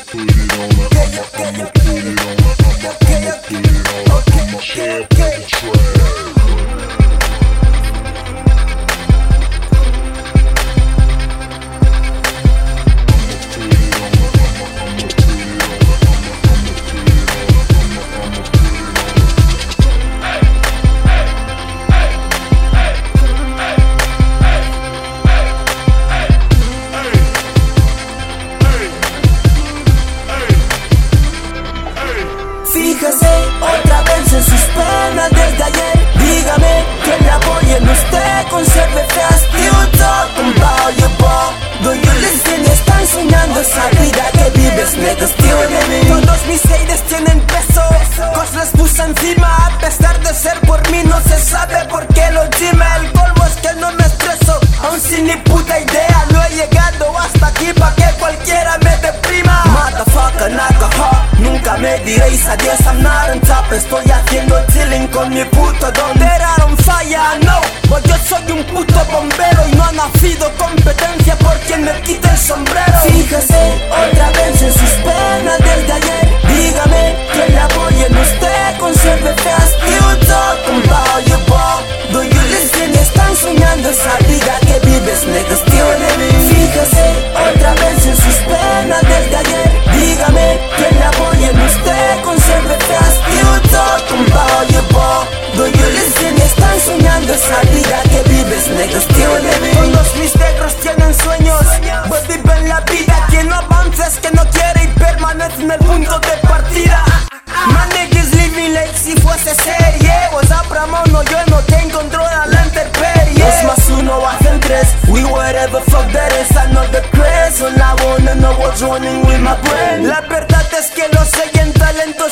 I'ma put it on. ser por mí, no se sabe por qué lo dime. El colmo es que no me estreso, aún sin ni puta idea. No he llegado hasta aquí pa' que cualquiera me deprima. Motherfucker, alcohol, nunca me diréis adiós. I'm not on top, estoy haciendo chilling con mi puto donde era un falla. No, pues yo soy un puto bombero y no ha nacido competencia por quien me quita el sombrero.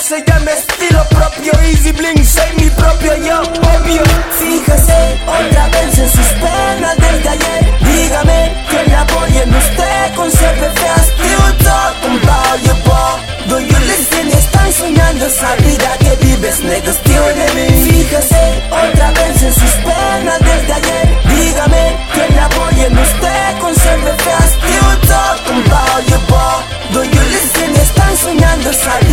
se llama estilo propio Easy Bling, soy mi propio yo, obvio. Fíjese, otra vez en sus penas desde ayer. Dígame que la voy en usted conserve fe Still talking about you, boy Do you listen? Están soñando esa vida que vives, nigga, still living Fíjese, otra vez en sus penas desde ayer. Dígame que la voy en usted conserve fe Still talking about you, boy Do you listen? Están soñando esa vida